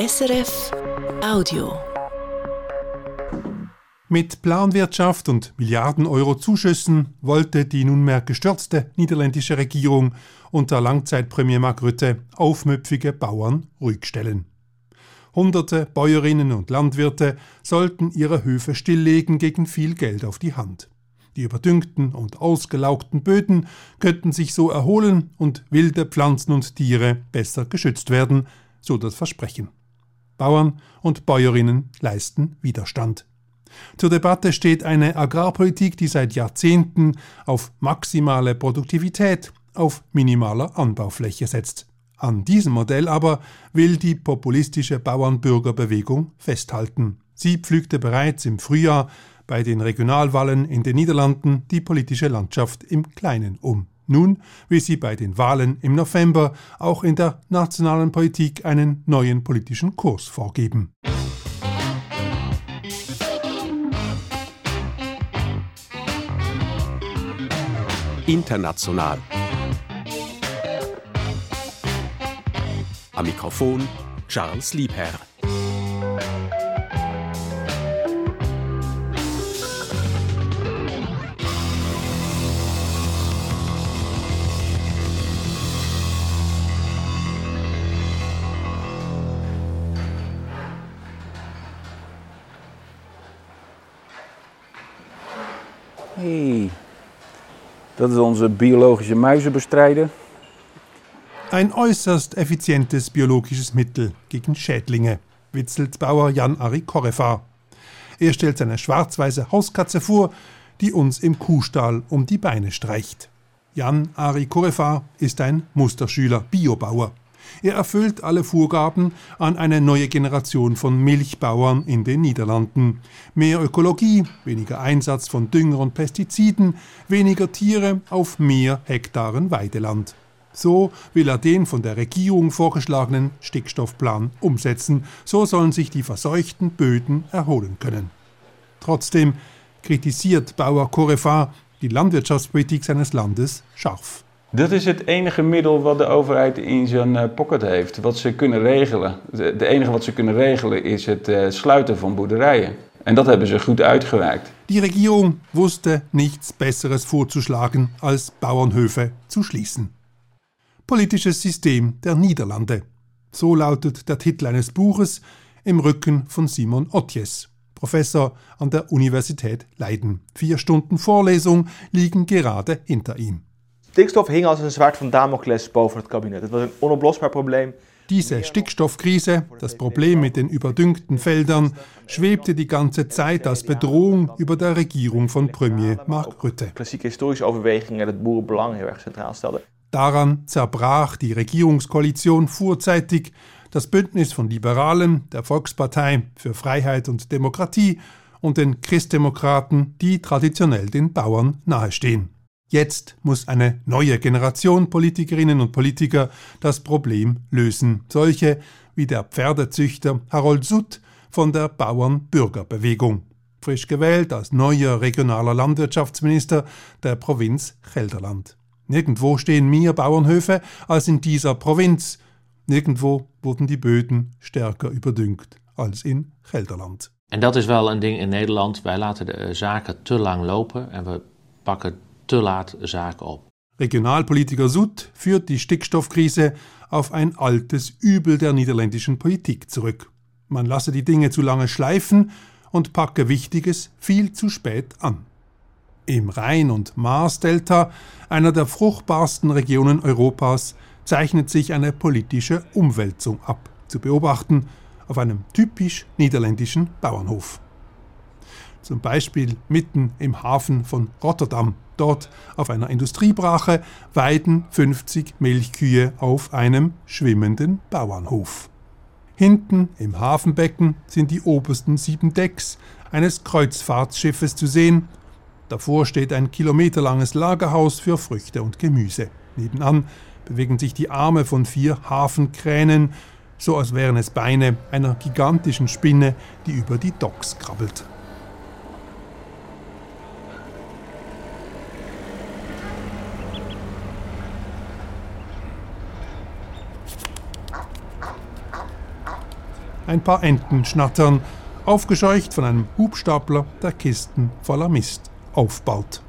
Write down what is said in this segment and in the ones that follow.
SRF Audio. Mit Planwirtschaft und Milliarden Euro Zuschüssen wollte die nunmehr gestürzte niederländische Regierung unter Langzeitpremier Mark Rutte aufmüpfige Bauern ruhig stellen. Hunderte Bäuerinnen und Landwirte sollten ihre Höfe stilllegen gegen viel Geld auf die Hand. Die überdüngten und ausgelaugten Böden könnten sich so erholen und wilde Pflanzen und Tiere besser geschützt werden, so das Versprechen. Bauern und Bäuerinnen leisten Widerstand. Zur Debatte steht eine Agrarpolitik, die seit Jahrzehnten auf maximale Produktivität, auf minimaler Anbaufläche setzt. An diesem Modell aber will die populistische Bauernbürgerbewegung festhalten. Sie pflügte bereits im Frühjahr bei den Regionalwahlen in den Niederlanden die politische Landschaft im Kleinen um. Nun will sie bei den Wahlen im November auch in der nationalen Politik einen neuen politischen Kurs vorgeben. International. Am Mikrofon Charles Liebherr. Dat is onze biologische muizenbestrijder. Ein äußerst effizientes biologisches Mittel gegen Schädlinge, witzelt Bauer Jan-Ari Korefar. Er stellt seine schwarz-weiße Hauskatze vor, die uns im Kuhstall um die Beine streicht. Jan-Ari Korefar ist ein Musterschüler, Biobauer. Er erfüllt alle Vorgaben an eine neue Generation von Milchbauern in den Niederlanden. Mehr Ökologie, weniger Einsatz von Dünger und Pestiziden, weniger Tiere auf mehr Hektaren Weideland. So will er den von der Regierung vorgeschlagenen Stickstoffplan umsetzen. So sollen sich die verseuchten Böden erholen können. Trotzdem kritisiert Bauer Corefar die Landwirtschaftspolitik seines Landes scharf. Dat is het enige middel wat de overheid in zijn eh, pocket heeft, wat ze kunnen regelen. De enige wat ze kunnen regelen is het eh, sluiten van boerderijen. En dat hebben ze goed uitgewerkt. Die Regierung wusste nichts Besseres vorzuschlagen, als Bauernhöfe zu schließen. Politisches System der Niederlande. So lautet der Titel eines Buches im Rücken von Simon Otjes, Professor an der Universität Leiden. Vier Stunden Vorlesung liegen gerade hinter ihm. Stikstof hing als een zwaard van Damocles boven het kabinet. Het was een onoplosbaar probleem. Diese Stickstoffkrise, das Problem mit den überdüngten Feldern, schwebte die ganze Zeit als Bedrohung über der Regierung von Premier Mark Rutte. Klassieke historische overwegingen dat het boerenbelang heel erg centraal stelde. Daran zerbrach die Regierungskoalition vorzeitig. Das Bündnis von Liberalen, der Volkspartei für Freiheit und Demokratie und den Christdemokraten, die traditionell den Bauern nahestehen. Jetzt muss eine neue Generation Politikerinnen und Politiker das Problem lösen. Solche wie der Pferdezüchter Harold Sutt von der Bauernbürgerbewegung. Frisch gewählt als neuer regionaler Landwirtschaftsminister der Provinz Gelderland. Nirgendwo stehen mehr Bauernhöfe als in dieser Provinz. Nirgendwo wurden die Böden stärker überdüngt als in Gelderland. En dat is wel een ding in Nederland. Wij laten de eh, zaken te lang lopen en we pakken te laat zaken op. Regionalpolitiker Sud führt die Stickstoffkrise auf ein altes Übel der niederländischen Politik zurück. Man lasse die Dinge zu lange schleifen und packe Wichtiges viel zu spät an. Im Rhein- und Marsdelta, einer der fruchtbarsten Regionen Europas, zeichnet sich eine politische Umwälzung ab, zu beobachten auf einem typisch niederländischen Bauernhof. Zum Beispiel mitten im Hafen von Rotterdam. Dort auf einer Industriebrache weiden 50 Milchkühe auf einem schwimmenden Bauernhof. Hinten im Hafenbecken sind die obersten sieben Decks eines Kreuzfahrtschiffes zu sehen Davor steht ein kilometerlanges Lagerhaus für Früchte und Gemüse. Nebenan bewegen sich die Arme von vier Hafenkränen, so als wären es Beine einer gigantischen Spinne, die über die Docks krabbelt. Ein paar Enten schnattern, aufgescheucht von einem Hubstapler, der Kisten voller Mist aufbaut.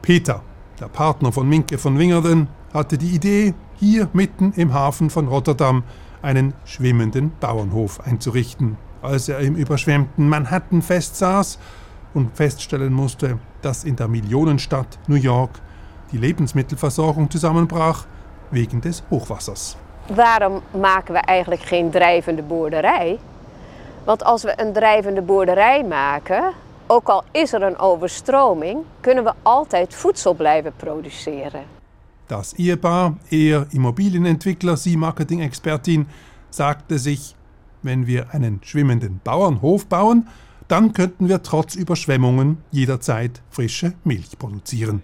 Peter, der Partner von Minke von Wingerden, hatte die Idee, hier mitten im Hafen von Rotterdam einen schwimmenden Bauernhof einzurichten. Als er im überschwemmten Manhattan festsaß und feststellen musste, dass in der Millionenstadt New York die Lebensmittelversorgung zusammenbrach wegen des Hochwassers. Waarom maken we eigenlijk geen drijvende boerderij? Want als we een drijvende boerderij maken, ook al is er een overstroming, kunnen we altijd voedsel blijven produceren. Das Ehepaar, er Immobilienentwickler, sie Marketing-Expertin, sagte sich, wenn wir einen schwimmenden Bauernhof bauen, dann könnten wir trotz Überschwemmungen jederzeit frische Milch produzieren.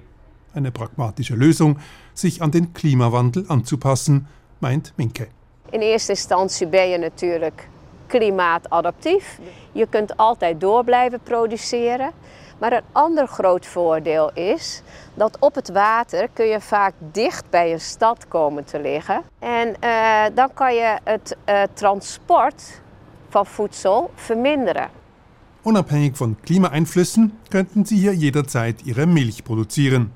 Eine pragmatische Lösung, sich an den Klimawandel anzupassen, meint Minke. In eerste instantie ben je natuurlijk klimaatadaptief. Je kunt altijd door blijven produceren. Maar een ander groot voordeel is dat op het water kun je vaak dicht bij een stad komen te liggen. En uh, dan kan je het uh, transport van voedsel verminderen. Unabhängig von Klimaeinflüssen könnten sie hier jederzeit ihre Milch produzieren.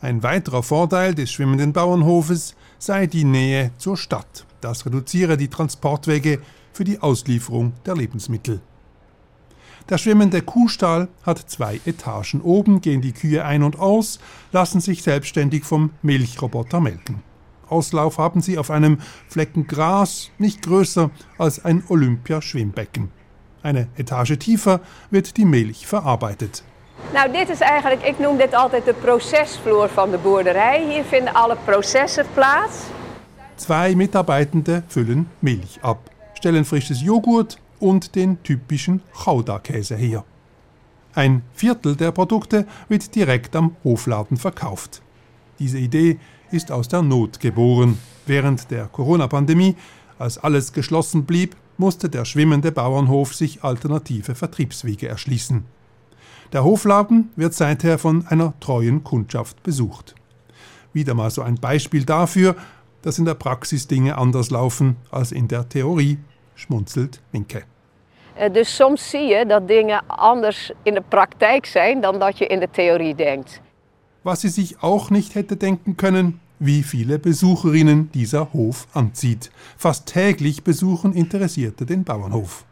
Ein weiterer Vorteil des schwimmenden Bauernhofes sei die Nähe zur Stadt. Das reduziere die Transportwege für die Auslieferung der Lebensmittel. Der schwimmende Kuhstall hat zwei Etagen. Oben gehen die Kühe ein und aus, lassen sich selbstständig vom Milchroboter melken. Auslauf haben sie auf einem Flecken Gras, nicht größer als ein Olympiaschwimmbecken. Eine Etage tiefer wird die Milch verarbeitet. Nou, dit is eigenlijk, ik noem dit altijd de procesvloer van de boerderij. Hier vinden alle processen plaats. Zwei Mitarbeitende füllen Milch ab, stellen frisches Joghurt und den typischen Gouda-Käse her. Ein Viertel der Produkte wird direkt am Hofladen verkauft. Diese Idee ist aus der Not geboren. Während der Corona-Pandemie, als alles geschlossen blieb, musste der schwimmende Bauernhof sich alternative Vertriebswege erschließen. Der Hofladen wird seither von einer treuen Kundschaft besucht. Wieder mal so ein Beispiel dafür, dass in der Praxis Dinge anders laufen als in der Theorie, schmunzelt Minke. Eh, dus soms zie je dat dingen anders in de praktijk zijn dan dat je in de theorie denkt. Was sie sich auch nicht hätte denken können, wie viele Besucherinnen dieser Hof anzieht. Fast täglich besuchen Interessierte den Bauernhof.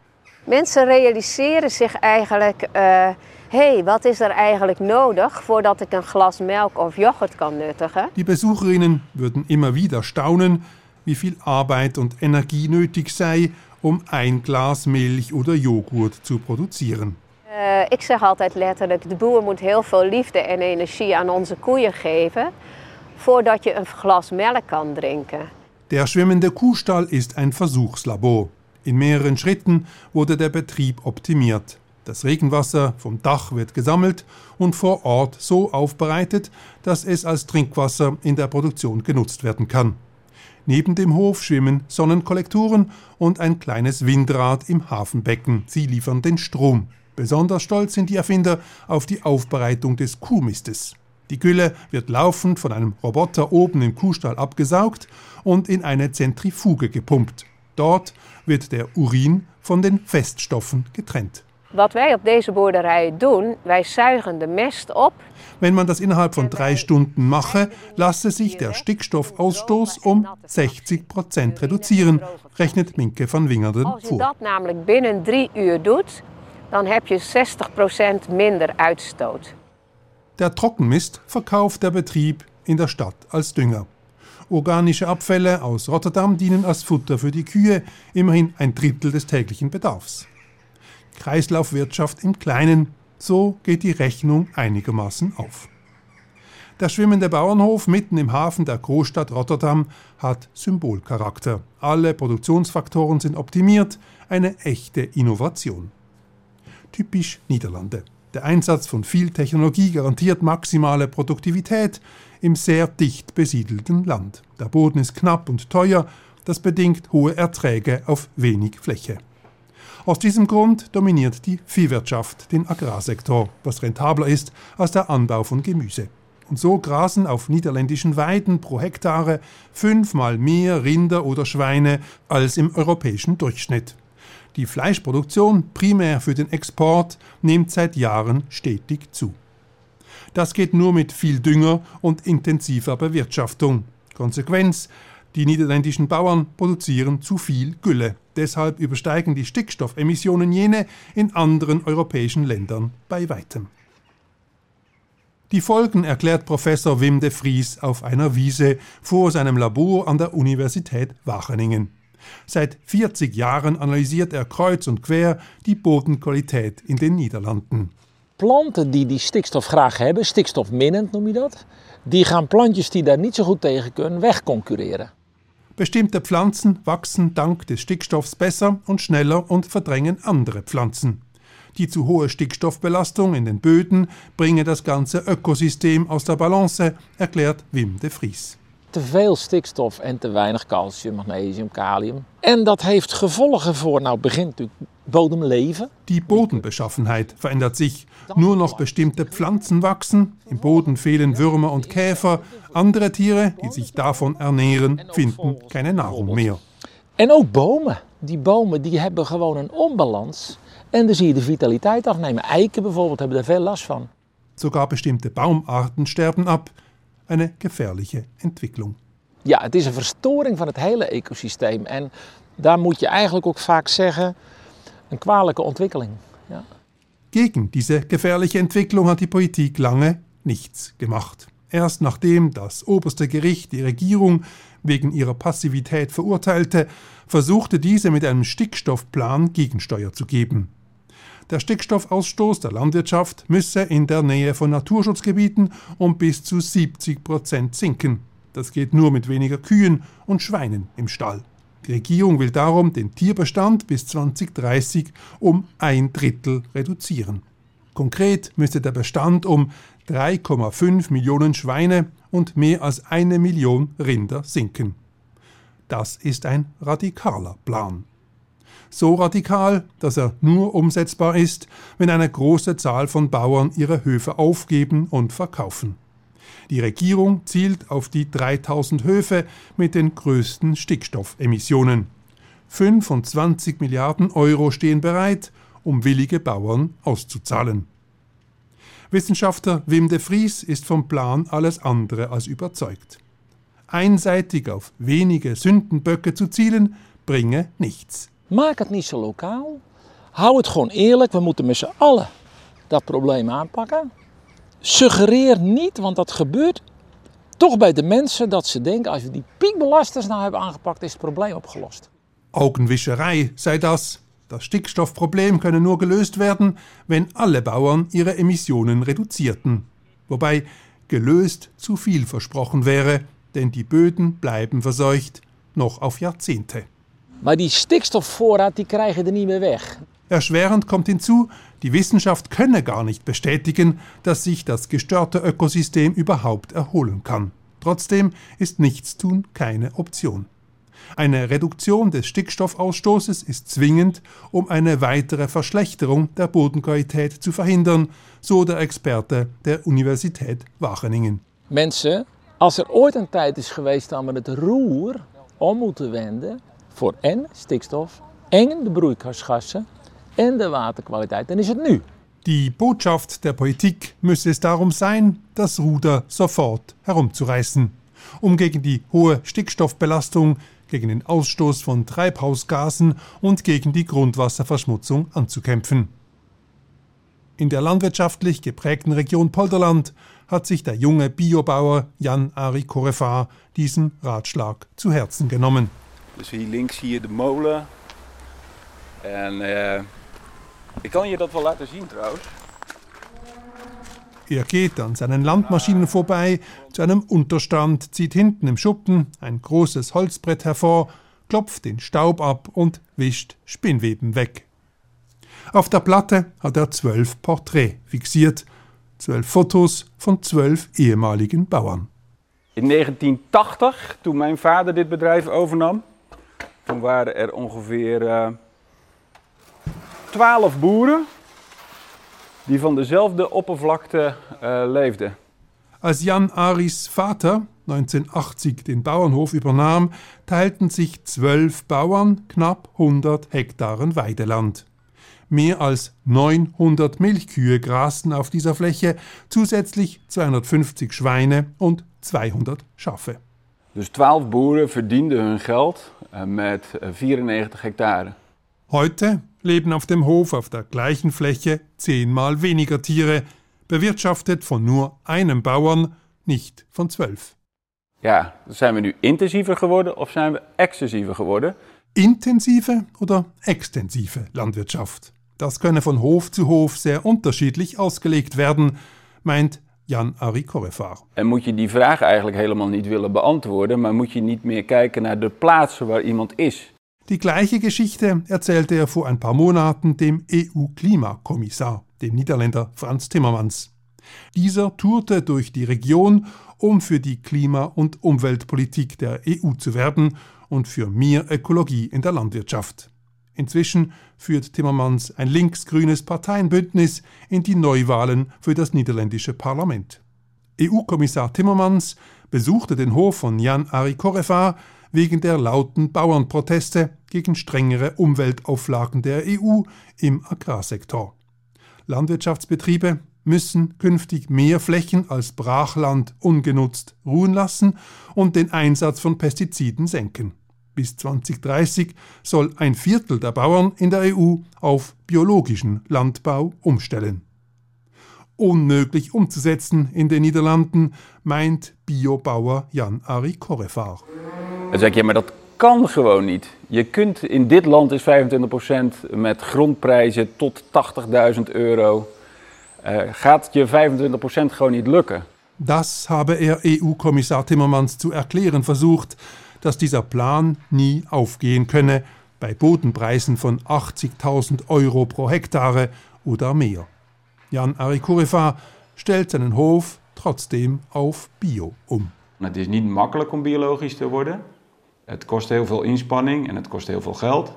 Mensen realiseren zich eigenlijk, uh, hey, wat is er eigenlijk nodig voordat ik een glas melk of yoghurt kan nuttigen? Die Besucherinnen würden immer wieder staunen, wie viel Arbeit und Energie nötig sei, um ein Glas Milch oder Joghurt zu produzieren. Uh, ik zeg altijd letterlijk, de boer moet heel veel liefde en energie aan onze koeien geven voordat je een glas melk kan drinken. Der schwimmende Kuhstall ist ein Versuchslabor. In mehreren Schritten wurde der Betrieb optimiert. Das Regenwasser vom Dach wird gesammelt und vor Ort so aufbereitet, dass es als Trinkwasser in der Produktion genutzt werden kann. Neben dem Hof schwimmen Sonnenkollektoren und ein kleines Windrad im Hafenbecken. Sie liefern den Strom. Besonders stolz sind die Erfinder auf die Aufbereitung des Kuhmistes. Die Gülle wird laufend von einem Roboter oben im Kuhstall abgesaugt und in eine Zentrifuge gepumpt. Dort wird der Urin von den Feststoffen getrennt. Wat wij op deze boerderij doen, wij zuigen de mest op. Wenn man das innerhalb von drei Stunden mache, lasse sich der Stickstoffausstoß um 60 Prozent reduzieren, rechnet Minke van Wingerden Als je vor. dat namelijk binnen drie uur doet, dan heb je 60 procent minder uitstoot. Der Trockenmist verkauft der Betrieb in der Stadt als Dünger. Organische Abfälle aus Rotterdam dienen als Futter für die Kühe, immerhin ein Drittel des täglichen Bedarfs. Kreislaufwirtschaft im Kleinen, so geht die Rechnung einigermaßen auf. Der schwimmende Bauernhof mitten im Hafen der Großstadt Rotterdam hat Symbolcharakter. Alle Produktionsfaktoren sind optimiert, eine echte Innovation. Typisch Niederlande. Der Einsatz von viel Technologie garantiert maximale Produktivität im sehr dicht besiedelten Land. Der Boden ist knapp und teuer, das bedingt hohe Erträge auf wenig Fläche. Aus diesem Grund dominiert die Viehwirtschaft den Agrarsektor, was rentabler ist als der Anbau von Gemüse. Und so grasen auf niederländischen Weiden pro Hektare fünfmal mehr Rinder oder Schweine als im europäischen Durchschnitt. Die Fleischproduktion, primär für den Export, nimmt seit Jahren stetig zu. Das geht nur mit viel Dünger und intensiver Bewirtschaftung. Konsequenz, die niederländischen Bauern produzieren zu viel Gülle. Deshalb übersteigen die Stickstoffemissionen jene in anderen europäischen Ländern bei weitem. Die Folgen erklärt Professor Wim de Vries auf einer Wiese vor seinem Labor an der Universität Wageningen. Seit 40 Jahren analysiert er kreuz und quer die Bodenqualität in den Niederlanden. Planten die die stikstof graag hebben, stikstofminnend noem je dat, die gaan plantjes die daar niet zo goed tegen kunnen wegconcurreren. Bestimmte Pflanzen wachsen dank des Stickstoffs besser und schneller und verdrängen andere Pflanzen. Die zu hohe Stickstoffbelastung in den Böden bringe das ganze Ökosystem aus der Balance, erklärt Wim de Vries. Te veel stikstof en te weinig calcium, magnesium, kalium. En dat heeft gevolgen voor, nou begint natuurlijk bodemleven. Die Bodenbeschaffenheit verändert sich. Nur noch bestimmte Pflanzen wachsen, im Boden fehlen Würmer und Käfer, andere Tiere, die sich davon ernähren, finden keine Nahrung mehr. En ook bomen. Die bomen die hebben gewoon een onbalans. En dan zie je de vitaliteit afnemen. Eiken bijvoorbeeld hebben daar veel last van. Sogar bestimmte Baumarten sterben ab. Eine gefährliche Entwicklung. Ja, het is een verstoring van het hele ecosysteem. En daar moet je eigenlijk ook vaak zeggen, een kwalijke ontwikkeling. Ja. Gegen diese gefährliche Entwicklung hat die Politik lange nichts gemacht. Erst nachdem das oberste Gericht die Regierung wegen ihrer Passivität verurteilte, versuchte diese mit einem Stickstoffplan Gegensteuer zu geben. Der Stickstoffausstoß der Landwirtschaft müsse in der Nähe von Naturschutzgebieten um bis zu 70 Prozent sinken. Das geht nur mit weniger Kühen und Schweinen im Stall. Die Regierung will darum den Tierbestand bis 2030 um ein Drittel reduzieren. Konkret müsste der Bestand um 3,5 Millionen Schweine und mehr als eine Million Rinder sinken. Das ist ein radikaler Plan so radikal, dass er nur umsetzbar ist, wenn eine große Zahl von Bauern ihre Höfe aufgeben und verkaufen. Die Regierung zielt auf die 3000 Höfe mit den größten Stickstoffemissionen. 25 Milliarden Euro stehen bereit, um willige Bauern auszuzahlen. Wissenschaftler Wim de Vries ist vom Plan alles andere als überzeugt. Einseitig auf wenige Sündenböcke zu zielen, bringe nichts. Maak het niet zo lokaal. Hou het gewoon eerlijk. We moeten met z'n allen dat probleem aanpakken. Suggereer niet, want dat gebeurt toch bij de mensen, dat ze denken: als we die piekbelasters nou hebben aangepakt, is het probleem opgelost. Augenwischerei sei das. Das Stickstoffproblem könne nur gelöst werden, wenn alle Bauern ihre Emissionen reduzierten. Wobei gelöst zu viel versprochen wäre, denn die Böden bleiben verseucht, noch auf Jahrzehnte. Maar die stikstofvoorraad die krijgen er niet meer weg. Erschwerend kommt hinzu, die Wissenschaft könne gar nicht bestätigen, dass sich das gestörte Ökosystem überhaupt erholen kann. Trotzdem ist Nichtstun keine Option. Eine Reduktion des Stickstoffausstoßes ist zwingend, um eine weitere Verschlechterung der Bodenqualität zu verhindern, so der Experte der Universität Wageningen. Mensen, als er ooit een tijd is geweest dat we het roer om moeten wenden, voor en stikstof en de broeikasgassen en de waterkwaliteit, dan is het nu. Die Botschaft der Politik müsse es darum sein, das Ruder sofort herumzureißen, um gegen die hohe Stickstoffbelastung, gegen den Ausstoß von Treibhausgasen und gegen die Grundwasserverschmutzung anzukämpfen. In der landwirtschaftlich geprägten Region Polderland hat sich der junge Biobauer Jan Ari Korefar diesen Ratschlag zu Herzen genommen. Dus hier links zie je de molen. En uh, ik kan je dat wel laten zien trouwens. Er geht an seinen Landmaschinen vorbei, zu einem Unterstand, zieht hinten im Schuppen ein großes Holzbrett hervor, klopft den Staub ab und wischt Spinnweben weg. Auf der Platte hat er zwölf Porträts fixiert, zwölf Fotos von zwölf ehemaligen Bauern. In 1980, toen mijn vader dit bedrijf overnam, toen waren er ongeveer uh, 12 boeren die van dezelfde oppervlakte uh, leefden. Als Jan Aris Vater 1980 den Bauernhof übernahm, teilten sich zwölf Bauern knapp 100 Hektaren Weideland. Mehr als 900 Milchkühe grasten auf dieser Fläche, zusätzlich 250 Schweine und 200 Schafe. Dus 12 boeren verdienden hun geld met 94 Hektare. Heute leben auf dem Hof auf der gleichen Fläche zehnmal weniger Tiere, bewirtschaftet von nur einem Bauern, nicht von zwölf. Ja, zijn we nu intensiever geworden of zijn we extensiever geworden? Intensive oder extensive Landwirtschaft. Das könne von Hof zu Hof sehr unterschiedlich ausgelegt werden, meint Jan Ari Korefar. En moet je die vraag eigenlijk helemaal niet willen beantwoorden, maar moet je niet meer kijken naar de plaatsen waar iemand is. Die gleiche Geschichte erzählte er vor ein paar Monaten dem EU-Klimakommissar, dem Niederländer Franz Timmermans. Dieser tourte durch die Region, um für die Klima- und Umweltpolitik der EU zu werben und für mehr Ökologie in der Landwirtschaft. Inzwischen führt Timmermans ein linksgrünes Parteienbündnis in die Neuwahlen für das niederländische Parlament. EU-Kommissar Timmermans besuchte den Hof von Jan Ari Korefar wegen der lauten Bauernproteste gegen strengere Umweltauflagen der EU im Agrarsektor. Landwirtschaftsbetriebe müssen künftig mehr Flächen als Brachland ungenutzt ruhen lassen und den Einsatz von Pestiziden senken. Bis 2030 soll ein Viertel der Bauern in der EU auf biologischen Landbau umstellen. Unmöglich umzusetzen in den Niederlanden, meint Biobauer Jan Ari Korefar. Dan zeg ja, maar dat kan gewoon niet. Je kunt in dit land is 25% met grondprijzen tot 80.000 euro. Uh, gaat je 25% gewoon niet lukken. Das habe er EU-Kommissar Timmermans zu erklären versucht, dass dieser Plan nie aufgehen könne bei Bodenpreisen von 80.000 Euro pro Hektare oder mehr. Jan Arikorefa stellt seinen Hof trotzdem auf Bio um. Het is niet makkelijk om biologisch te worden. Het kost heel veel inspanning en het kost heel veel geld.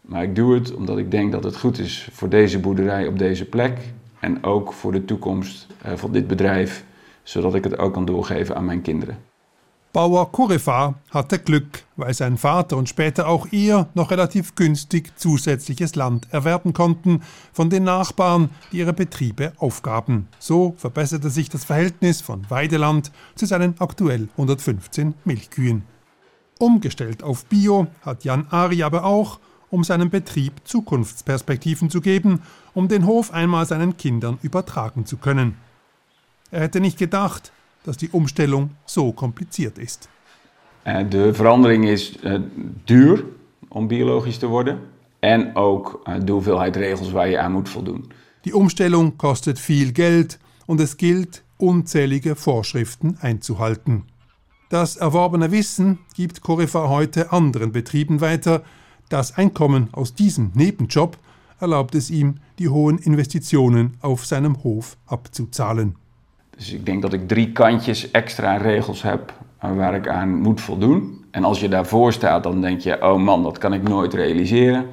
Maar ik doe het omdat ik denk dat het goed is voor deze boerderij op deze plek. En ook voor de toekomst uh, van dit bedrijf, zodat ik het ook kan doorgeven aan mijn kinderen. Bauer Korefa hatte Glück, weil sein Vater und später auch er noch relativ günstig zusätzliches Land erwerben konnten von den Nachbarn, die ihre Betriebe aufgaben. So verbesserte sich das Verhältnis von Weideland zu seinen aktuell 115 Milchkühen. Umgestellt auf Bio hat Jan Ari aber auch, um seinem Betrieb Zukunftsperspektiven zu geben, um den Hof einmal seinen Kindern übertragen zu können. Er hätte nicht gedacht, dass die Umstellung so kompliziert ist. Uh, de verandering is uh, duur om biologisch te worden en ook uh, de hoeveelheid regels waar je aan moet voldoen. Die Umstellung kostet viel Geld und es gilt, unzählige Vorschriften einzuhalten. Das erworbene Wissen gibt Corefa heute anderen Betrieben weiter. Das Einkommen aus diesem Nebenjob erlaubt es ihm, die hohen Investitionen auf seinem Hof abzuzahlen. Dus ik denk dat ik drie kantjes extra regels heb waar ik aan moet voldoen. En als je daarvoor staat, dan denk je: oh man, dat kan ik nooit realiseren.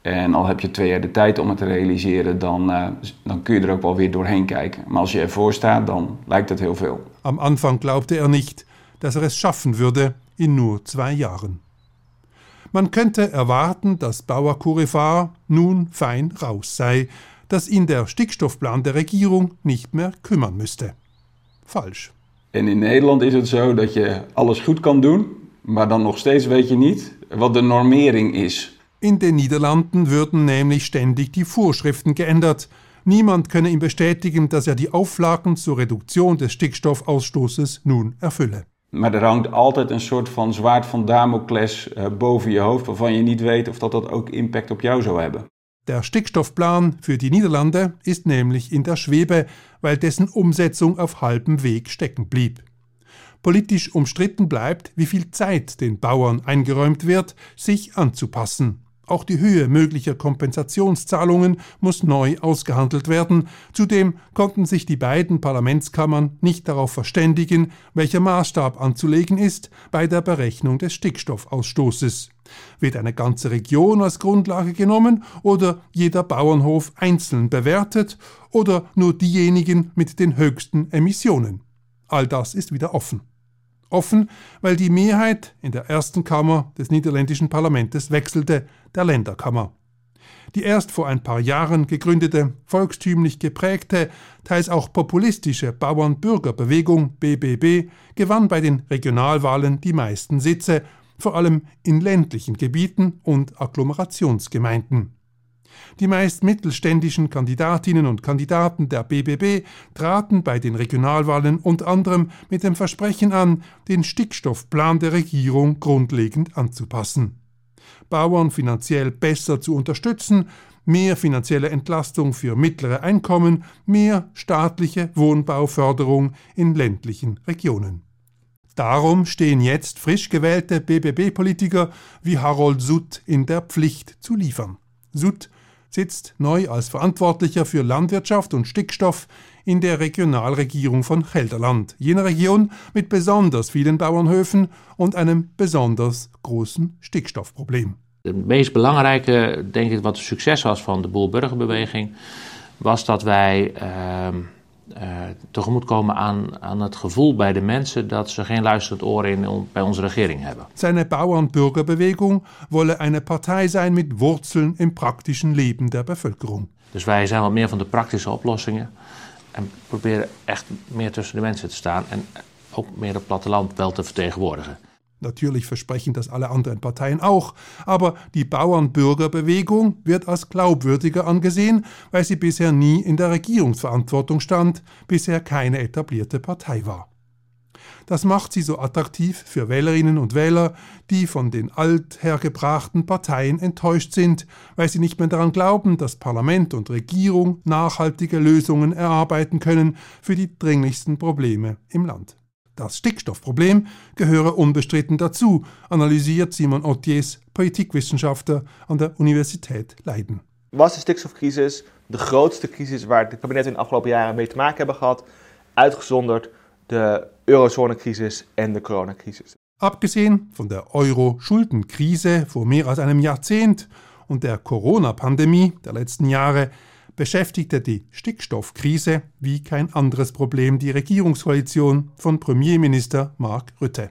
En al heb je twee jaar de tijd om het te realiseren, dan, uh, dan kun je er ook wel weer doorheen kijken. Maar als je ervoor staat, dan lijkt het heel veel. Am Anfang glaubte er nicht, dass er es schaffen würde in nur zwei Jahren. Man könnte erwarten, dass Bauer Kurifar nun fein raus sei, dass ihn der Stickstoffplan der Regierung nicht mehr kümmern müsste. Falsch. En in Nederland is het zo dat je alles goed kan doen, maar dan nog steeds weet je niet wat de normering is. In den Niederlanden würden nämlich ständig die Vorschriften geändert. Niemand könne ihm bestätigen, dass er die Auflagen zur Reduktion des Stickstoffausstoßes nun erfülle. Maar er hangt altijd een soort van zwaard van Damocles uh, boven je hoofd, waarvan je niet weet of dat, dat ook impact op jou zou hebben. Der Stickstoffplan für die Niederlande ist nämlich in der Schwebe, weil dessen Umsetzung auf halbem Weg stecken blieb. Politisch umstritten bleibt, wie viel Zeit den Bauern eingeräumt wird, sich anzupassen. Auch die Höhe möglicher Kompensationszahlungen muss neu ausgehandelt werden. Zudem konnten sich die beiden Parlamentskammern nicht darauf verständigen, welcher Maßstab anzulegen ist bei der Berechnung des Stickstoffausstoßes. Wird eine ganze Region als Grundlage genommen oder jeder Bauernhof einzeln bewertet oder nur diejenigen mit den höchsten Emissionen? All das ist wieder offen. Offen, weil die Mehrheit in der ersten Kammer des niederländischen Parlaments wechselte, der Länderkammer. Die erst vor ein paar Jahren gegründete, volkstümlich geprägte, teils auch populistische Bauern-Bürger-Bewegung BBB gewann bei den Regionalwahlen die meisten Sitze, vor allem in ländlichen Gebieten und Agglomerationsgemeinden. Die meist mittelständischen Kandidatinnen und Kandidaten der BBB traten bei den Regionalwahlen unter anderem mit dem Versprechen an, den Stickstoffplan der Regierung grundlegend anzupassen. Bauern finanziell besser zu unterstützen, mehr finanzielle Entlastung für mittlere Einkommen, mehr staatliche Wohnbauförderung in ländlichen Regionen. Darum stehen jetzt frisch gewählte BBB-Politiker wie Harold Sutt in der Pflicht zu liefern. Sutt sitzt neu als Verantwortlicher für Landwirtschaft und Stickstoff in der Regionalregierung von Gelderland, jener Region mit besonders vielen Bauernhöfen und einem besonders großen Stickstoffprobleem. Het meest belangrijke, denk ik, wat het succes was van de Boerburgerbeweging, was dat wij uh, uh, tegemoetkomen aan, aan het gevoel bij de mensen dat ze geen luisterend oor in, bij onze regering hebben. Seine Bauernbürgerbewegung wolle eine Partei sein mit Wurzeln im praktischen Leben der Bevölkerung. Dus wij zijn wat meer van de praktische oplossingen en proberen echt meer tussen de mensen te staan en ook meer het platteland wel te vertegenwoordigen. Natürlich versprechen das alle anderen Parteien auch, aber die Bauernbürgerbewegung wird als glaubwürdiger angesehen, weil sie bisher nie in der Regierungsverantwortung stand, bisher keine etablierte Partei war. Das macht sie so attraktiv für Wählerinnen und Wähler, die von den althergebrachten Parteien enttäuscht sind, weil sie nicht mehr daran glauben, dass Parlament und Regierung nachhaltige Lösungen erarbeiten können für die dringlichsten Probleme im Land. Das Stickstoffproblem gehöre unbestritten dazu, analysiert Simon Ottiers, Politikwissenschaftler an der Universiteit Leiden. Was de stikstofcrisis de grootste crisis waar de kabinetten in de afgelopen jaren mee te maken hebben gehad, uitgezonderd de eurozonecrisis en de coronacrisis. Abgesehen von der Euro-Schuldenkrise vor mehr als einem Jahrzehnt und der Corona-Pandemie der letzten Jahre beschäftigte die Stickstoffkrise wie kein anderes Problem die Regierungskoalition von Premierminister Mark Rutte.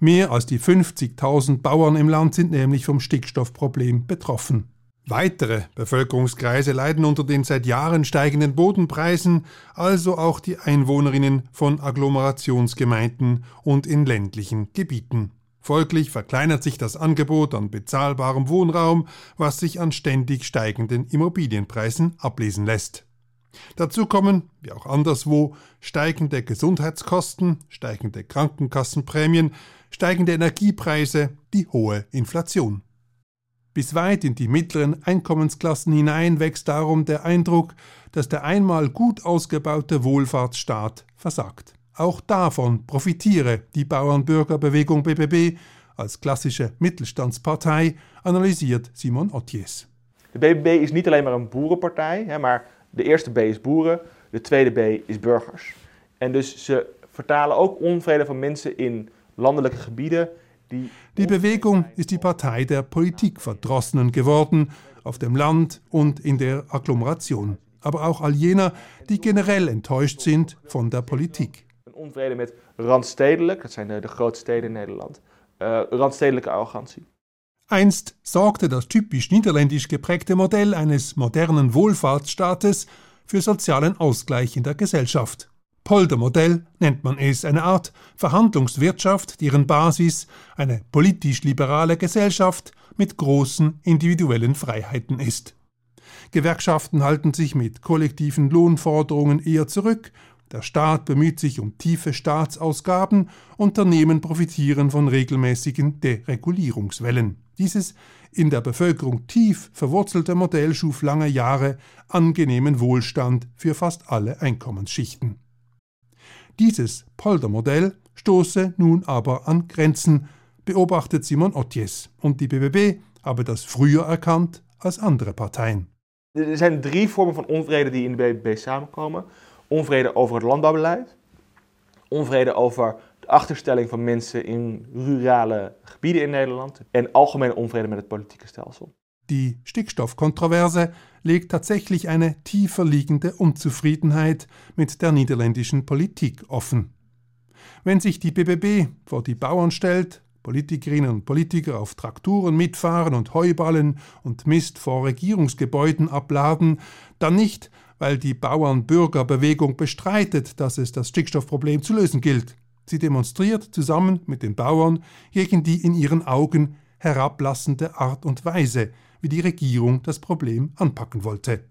Mehr als die 50.000 Bauern im Land sind nämlich vom Stickstoffproblem betroffen. Weitere Bevölkerungskreise leiden unter den seit Jahren steigenden Bodenpreisen, also auch die Einwohnerinnen von Agglomerationsgemeinden und in ländlichen Gebieten. Folglich verkleinert sich das Angebot an bezahlbarem Wohnraum, was sich an ständig steigenden Immobilienpreisen ablesen lässt. Dazu kommen, wie auch anderswo, steigende Gesundheitskosten, steigende Krankenkassenprämien, steigende Energiepreise, die hohe Inflation. Bis weit in die mittleren Einkommensklassen hinein wächst darum der Eindruck, dass der einmal gut ausgebaute Wohlfahrtsstaat versagt. Auch davon profitiere die Bauernbürgerbewegung BBB als klassische Mittelstandspartei, analysiert Simon Otjes. De BBB is niet alleen maar een boerenpartij, hè, maar de eerste B is boeren, de tweede B is burgers. En dus ze vertalen ook onvrede van mensen in landelijke gebieden. Die, die Bewegung ist die Partei der Politikverdrossenen geworden, auf dem Land und in der Agglomeration, aber auch all jener, die generell enttäuscht sind von der Politik onvrede met randstedelijk, dat zijn de, de grote steden in Nederland, uh, randstedelijke arrogantie. Einst sorgte das typisch niederländisch geprägte Modell eines modernen Wohlfahrtsstaates für sozialen Ausgleich in der Gesellschaft. Poldermodell nennt man es, eine Art Verhandlungswirtschaft, deren Basis eine politisch liberale Gesellschaft mit großen individuellen Freiheiten ist. Gewerkschaften halten sich mit kollektiven Lohnforderungen eher zurück der Staat bemüht sich um tiefe Staatsausgaben, Unternehmen profitieren von regelmäßigen Deregulierungswellen. Dieses in der Bevölkerung tief verwurzelte Modell schuf lange Jahre angenehmen Wohlstand für fast alle Einkommensschichten. Dieses Poldermodell stoße nun aber an Grenzen, beobachtet Simon Otjes, und die BBB habe das früher erkannt als andere Parteien. Er zijn drie vormen van onvrede die in de BBB samenkomen. Onvrede over het landbouwbeleid, onvrede over de achterstelling van mensen in rurale gebieden in Nederland en algemene onvrede met het politieke stelsel. Die Stickstoffkontroverse legt tatsächlich eine tiefer liegende Unzufriedenheit mit der niederländischen Politik offen. Wenn sich die BBB vor die Bauern stellt, Politikerinnen und Politiker auf Traktoren mitfahren und Heuballen und Mist vor Regierungsgebäuden abladen, dann nicht, weil die Bauern-Bürger-Bewegung bestreitet, dass es das Stickstoffproblem zu lösen gilt. Sie demonstriert zusammen mit den Bauern gegen die in ihren Augen herablassende Art und Weise, wie die Regierung das Problem anpacken wollte.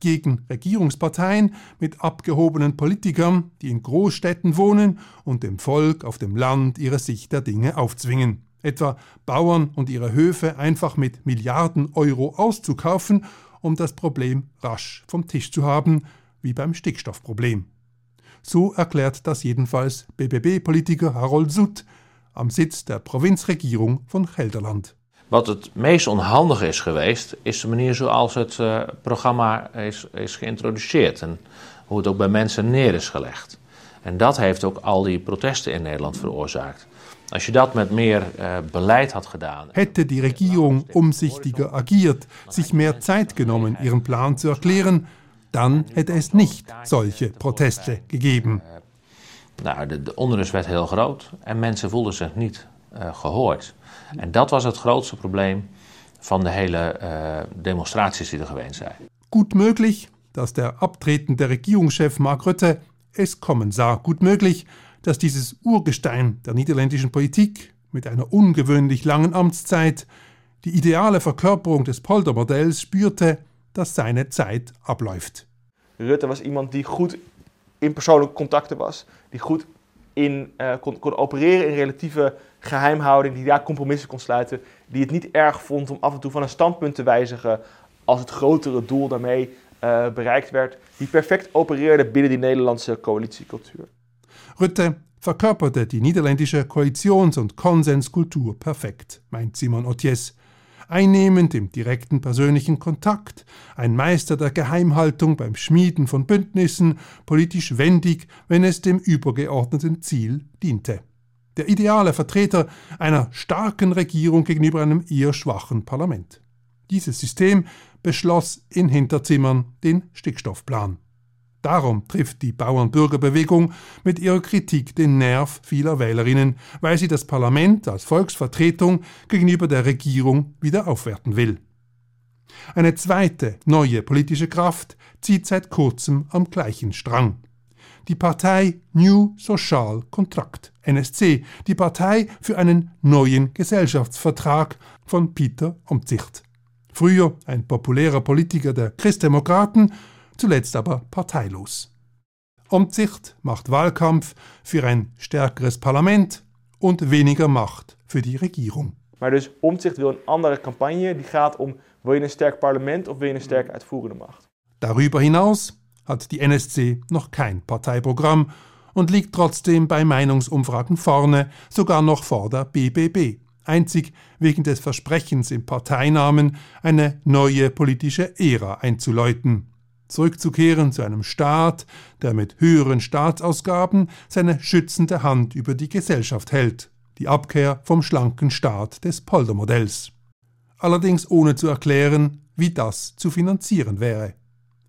Gegen Regierungsparteien mit abgehobenen Politikern, die in Großstädten wohnen und dem Volk auf dem Land ihre Sicht der Dinge aufzwingen. Etwa Bauern und ihre Höfe einfach mit Milliarden Euro auszukaufen, um das Problem rasch vom Tisch zu haben, wie beim Stickstoffproblem. So erklärt das jedenfalls BBB-Politiker Harold Soet am Sitz der Provinzregierung von Gelderland. Wat het meest onhandig is geweest, is de manier zoals het uh, programma is, is geïntroduceerd en hoe het ook bij mensen neer is gelegd. En dat heeft ook al die protesten in Nederland veroorzaakt. Als je dat met meer beleid had gedaan. Hätte die Regierung umsichtiger agiert, sich mehr Zeit genommen, ihren Plan zu erklären, dann hätte es nicht solche Proteste gegeben. Nou, de, de onrust werd heel groot en mensen voelden zich niet uh, gehoord. En dat was het grootste probleem van de hele uh, demonstraties die er geweest zijn. Gut möglich, dass der abtretende Regierungschef Mark Rutte es kommen sah. Gut möglich, dass dieses Urgestein der niederländischen Politik mit einer ungewöhnlich langen Amtszeit, die ideale Verkörperung des Poldermodells, spürte, dass seine Zeit abläuft. Rutte was iemand die goed in persoonlijke contacten was, die goed in, uh, kon, kon opereren in relatieve geheimhouding, die daar compromissen kon sluiten, die het niet erg vond om af en toe van een standpunt te wijzigen als het grotere doel daarmee uh, bereikt werd, die perfect opereerde binnen die Nederlandse coalitiecultuur. Rutte verkörperte die niederländische Koalitions- und Konsenskultur perfekt, meint Simon Otjes. Einnehmend im direkten persönlichen Kontakt, ein Meister der Geheimhaltung beim Schmieden von Bündnissen, politisch wendig, wenn es dem übergeordneten Ziel diente. Der ideale Vertreter einer starken Regierung gegenüber einem eher schwachen Parlament. Dieses System beschloss in Hinterzimmern den Stickstoffplan. Darum trifft die Bauern-Bürgerbewegung mit ihrer Kritik den Nerv vieler Wählerinnen, weil sie das Parlament als Volksvertretung gegenüber der Regierung wieder aufwerten will. Eine zweite neue politische Kraft zieht seit kurzem am gleichen Strang. Die Partei New Social Contract, NSC, die Partei für einen neuen Gesellschaftsvertrag von Peter Omtzigt. Früher ein populärer Politiker der Christdemokraten, zuletzt aber parteilos. Omtzigt macht Wahlkampf für ein stärkeres Parlament und weniger Macht für die Regierung. Maar dus Omtzigt wil een andere campagne die gaat om wil je een sterk parlement of wil je een sterk uitvoerende macht. Darüber hinaus hat die NSC noch kein Parteiprogramm und liegt trotzdem bei Meinungsumfragen vorne, sogar noch vor der BBB, einzig wegen des Versprechens im Parteinamen eine neue politische Ära einzuläuten zurückzukehren zu einem Staat, der mit höheren Staatsausgaben seine schützende Hand über die Gesellschaft hält, die Abkehr vom schlanken Staat des Poldermodells. Allerdings ohne zu erklären, wie das zu finanzieren wäre.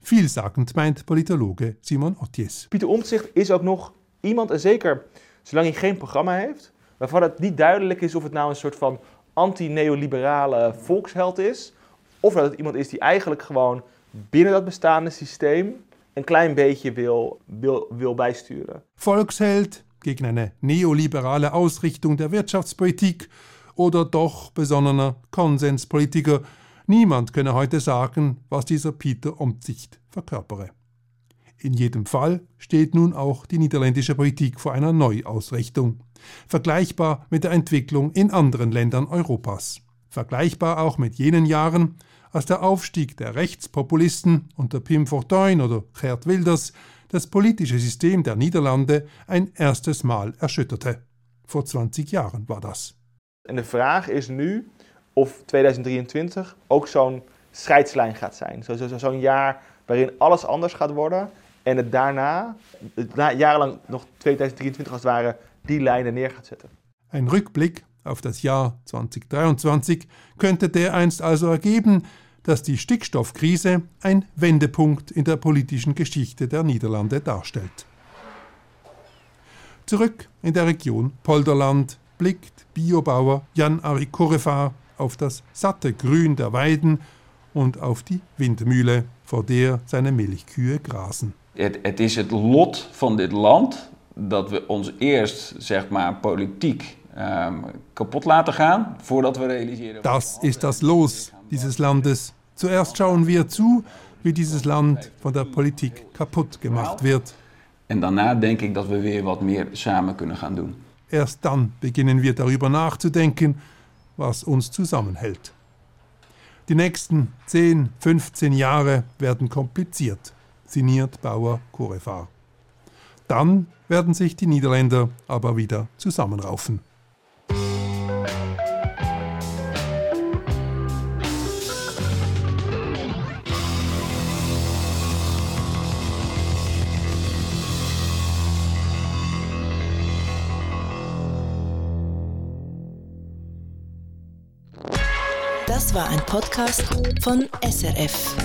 Vielsagend meint Politologe Simon Otjes. Pieter Omtzigt is ook nog iemand, en zeker zolang hij geen programma heeft, waarvan het niet duidelijk is of het nou een soort van anti-neoliberale volksheld is, of dat het iemand is die eigenlijk gewoon binnen dat bestaande systeem een klein beetje wil, wil, wil bijsturen. Volksheld gegen eine neoliberale Ausrichtung der Wirtschaftspolitik oder doch besonnener Konsenspolitiker. Niemand könne heute sagen, was dieser Peter Omtzigt verkörpere. In jedem Fall steht nun auch die niederländische Politik vor einer Neuausrichtung, vergleichbar mit der Entwicklung in anderen Ländern Europas, vergleichbar auch mit jenen Jahren, als der Aufstieg der Rechtspopulisten unter Pim Fortuyn oder Gerd Wilders das politische System der Niederlande ein erstes Mal erschütterte. Vor 20 Jahren war das. En de vraag is nu of 2023 ook zo'n scheidslijn gaat zijn. Zo'n zo, zo jaar waarin alles anders gaat worden en het daarna, het na, jarenlang nog 2023 als het ware, die lijnen neer gaat zetten. Ein Rückblick auf das Jahr 2023 könnte dereinst also ergeben, dass die Stickstoffkrise ein Wendepunkt in der politischen Geschichte der Niederlande darstellt. Zurück in der Region Polderland blickt Biobauer Jan-Ari Korefaar auf das satte Grün der Weiden und auf die Windmühle, vor der seine Milchkühe grasen. Het, het is het lot van dit land dat we ons eerst, zeg maar, politiek ähm, kapot laten gaan, voordat we realiseren... Das ist das Los dieses Landes. Zuerst schauen wir zu, wie dieses Land von der Politik kaputt gemacht wird. En daarna denk ik dat we weer wat meer samen kunnen gaan doen. Erst dann beginnen wir darüber nachzudenken, was uns zusammenhält. Die nächsten 10, 15 Jahre werden kompliziert, sinniert Bauer Korefahr. Dann werden sich die Niederländer aber wieder zusammenraufen. Podcast von SRF.